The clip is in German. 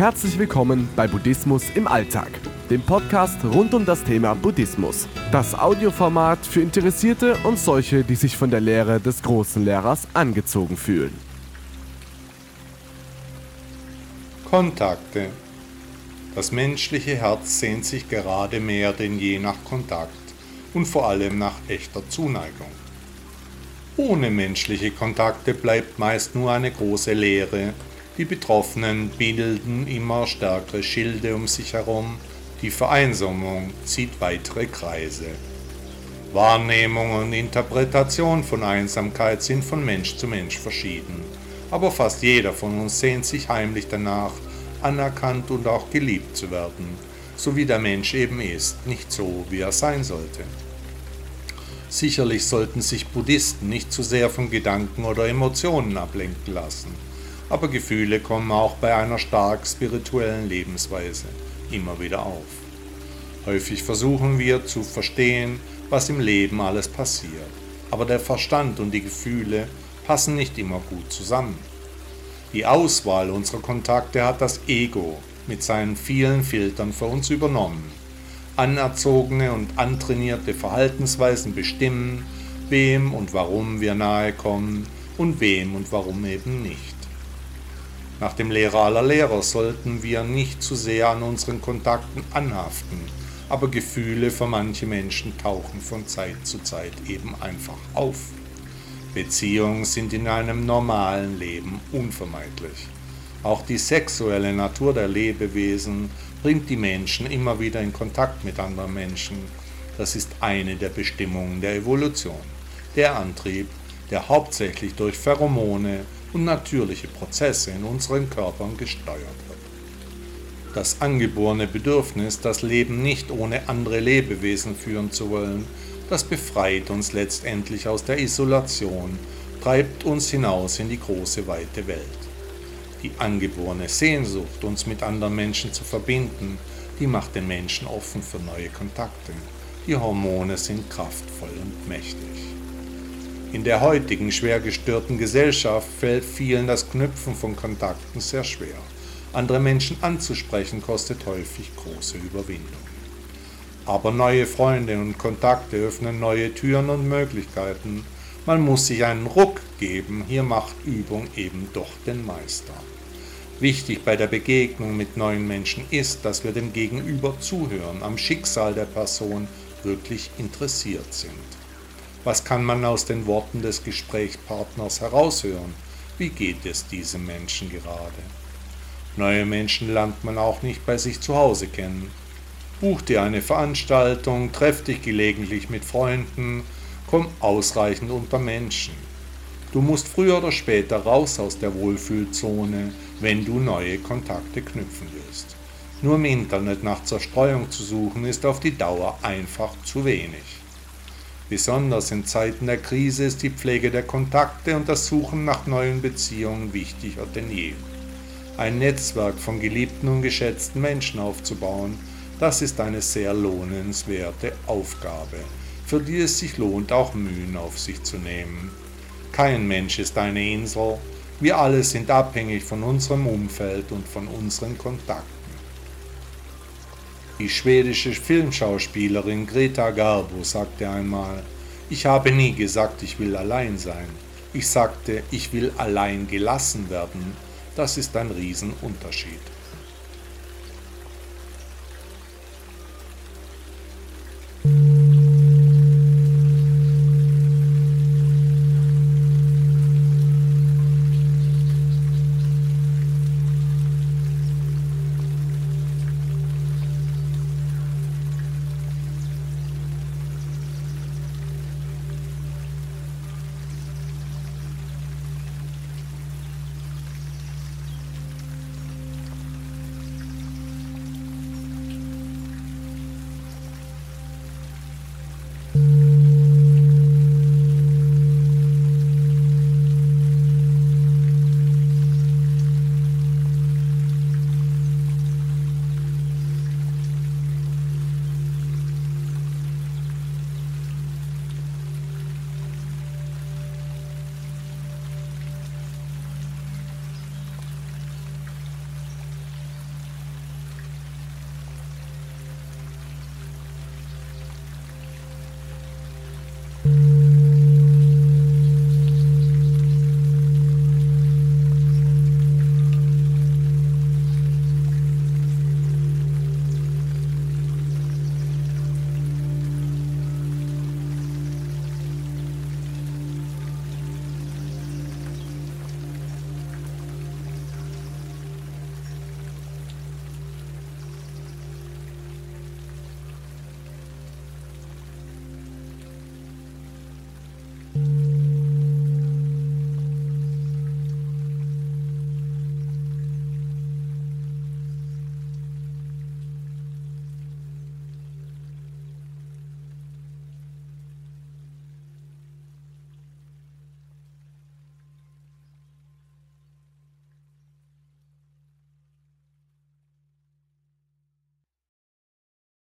Herzlich willkommen bei Buddhismus im Alltag, dem Podcast rund um das Thema Buddhismus. Das Audioformat für Interessierte und solche, die sich von der Lehre des großen Lehrers angezogen fühlen. Kontakte. Das menschliche Herz sehnt sich gerade mehr denn je nach Kontakt und vor allem nach echter Zuneigung. Ohne menschliche Kontakte bleibt meist nur eine große Leere. Die Betroffenen bilden immer stärkere Schilde um sich herum. Die Vereinsamung zieht weitere Kreise. Wahrnehmung und Interpretation von Einsamkeit sind von Mensch zu Mensch verschieden. Aber fast jeder von uns sehnt sich heimlich danach, anerkannt und auch geliebt zu werden, so wie der Mensch eben ist, nicht so, wie er sein sollte. Sicherlich sollten sich Buddhisten nicht zu sehr von Gedanken oder Emotionen ablenken lassen, aber Gefühle kommen auch bei einer stark spirituellen Lebensweise immer wieder auf. Häufig versuchen wir zu verstehen, was im Leben alles passiert, aber der Verstand und die Gefühle passen nicht immer gut zusammen. Die Auswahl unserer Kontakte hat das Ego mit seinen vielen Filtern für uns übernommen. Anerzogene und antrainierte Verhaltensweisen bestimmen, wem und warum wir nahe kommen und wem und warum eben nicht. Nach dem Lehrer aller Lehrer sollten wir nicht zu sehr an unseren Kontakten anhaften, aber Gefühle für manche Menschen tauchen von Zeit zu Zeit eben einfach auf. Beziehungen sind in einem normalen Leben unvermeidlich. Auch die sexuelle Natur der Lebewesen bringt die Menschen immer wieder in Kontakt mit anderen Menschen. Das ist eine der Bestimmungen der Evolution. Der Antrieb, der hauptsächlich durch Pheromone und natürliche Prozesse in unseren Körpern gesteuert wird. Das angeborene Bedürfnis, das Leben nicht ohne andere Lebewesen führen zu wollen, das befreit uns letztendlich aus der Isolation, treibt uns hinaus in die große weite Welt. Die angeborene Sehnsucht, uns mit anderen Menschen zu verbinden, die macht den Menschen offen für neue Kontakte. Die Hormone sind kraftvoll und mächtig. In der heutigen schwer gestörten Gesellschaft fällt vielen das Knüpfen von Kontakten sehr schwer. Andere Menschen anzusprechen kostet häufig große Überwindung. Aber neue Freunde und Kontakte öffnen neue Türen und Möglichkeiten. Man muss sich einen Ruck geben, hier macht Übung eben doch den Meister. Wichtig bei der Begegnung mit neuen Menschen ist, dass wir dem Gegenüber zuhören, am Schicksal der Person wirklich interessiert sind. Was kann man aus den Worten des Gesprächspartners heraushören? Wie geht es diesem Menschen gerade? Neue Menschen lernt man auch nicht bei sich zu Hause kennen. Buch dir eine Veranstaltung, treff dich gelegentlich mit Freunden, komm ausreichend unter Menschen. Du musst früher oder später raus aus der Wohlfühlzone, wenn du neue Kontakte knüpfen willst. Nur im Internet nach Zerstreuung zu suchen, ist auf die Dauer einfach zu wenig. Besonders in Zeiten der Krise ist die Pflege der Kontakte und das Suchen nach neuen Beziehungen wichtiger denn je. Ein Netzwerk von geliebten und geschätzten Menschen aufzubauen, das ist eine sehr lohnenswerte Aufgabe, für die es sich lohnt, auch Mühen auf sich zu nehmen. Kein Mensch ist eine Insel, wir alle sind abhängig von unserem Umfeld und von unseren Kontakten. Die schwedische Filmschauspielerin Greta Garbo sagte einmal, ich habe nie gesagt, ich will allein sein. Ich sagte, ich will allein gelassen werden. Das ist ein Riesenunterschied.